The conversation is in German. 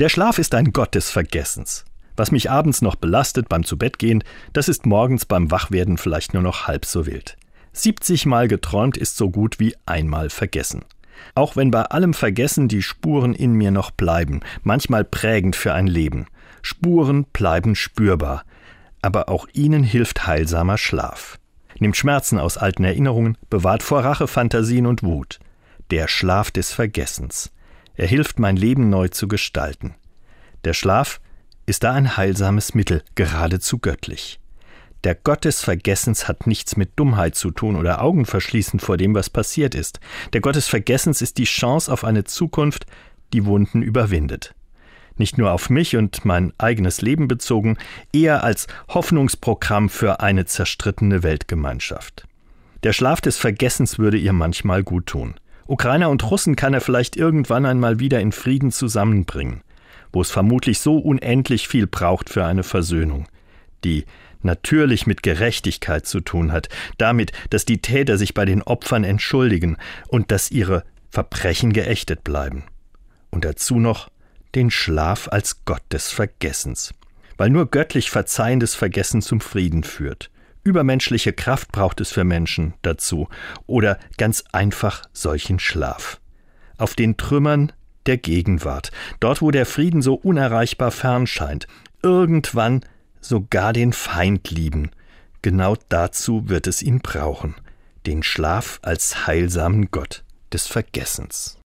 Der Schlaf ist ein Gott des Vergessens. Was mich abends noch belastet beim Zubettgehen, das ist morgens beim Wachwerden vielleicht nur noch halb so wild. 70 Mal geträumt ist so gut wie einmal vergessen. Auch wenn bei allem Vergessen die Spuren in mir noch bleiben, manchmal prägend für ein Leben. Spuren bleiben spürbar, aber auch ihnen hilft heilsamer Schlaf. Nimmt Schmerzen aus alten Erinnerungen, bewahrt vor Rache, Fantasien und Wut. Der Schlaf des Vergessens. Er hilft, mein Leben neu zu gestalten. Der Schlaf ist da ein heilsames Mittel, geradezu göttlich. Der Gott des Vergessens hat nichts mit Dummheit zu tun oder Augenverschließen vor dem, was passiert ist. Der Gott des Vergessens ist die Chance auf eine Zukunft, die Wunden überwindet. Nicht nur auf mich und mein eigenes Leben bezogen, eher als Hoffnungsprogramm für eine zerstrittene Weltgemeinschaft. Der Schlaf des Vergessens würde ihr manchmal gut tun. Ukrainer und Russen kann er vielleicht irgendwann einmal wieder in Frieden zusammenbringen wo es vermutlich so unendlich viel braucht für eine Versöhnung, die natürlich mit Gerechtigkeit zu tun hat, damit, dass die Täter sich bei den Opfern entschuldigen und dass ihre Verbrechen geächtet bleiben. Und dazu noch den Schlaf als Gott des Vergessens, weil nur göttlich verzeihendes Vergessen zum Frieden führt. Übermenschliche Kraft braucht es für Menschen dazu oder ganz einfach solchen Schlaf. Auf den Trümmern der Gegenwart, dort wo der Frieden so unerreichbar fern scheint, irgendwann sogar den Feind lieben. Genau dazu wird es ihn brauchen, den Schlaf als heilsamen Gott des Vergessens.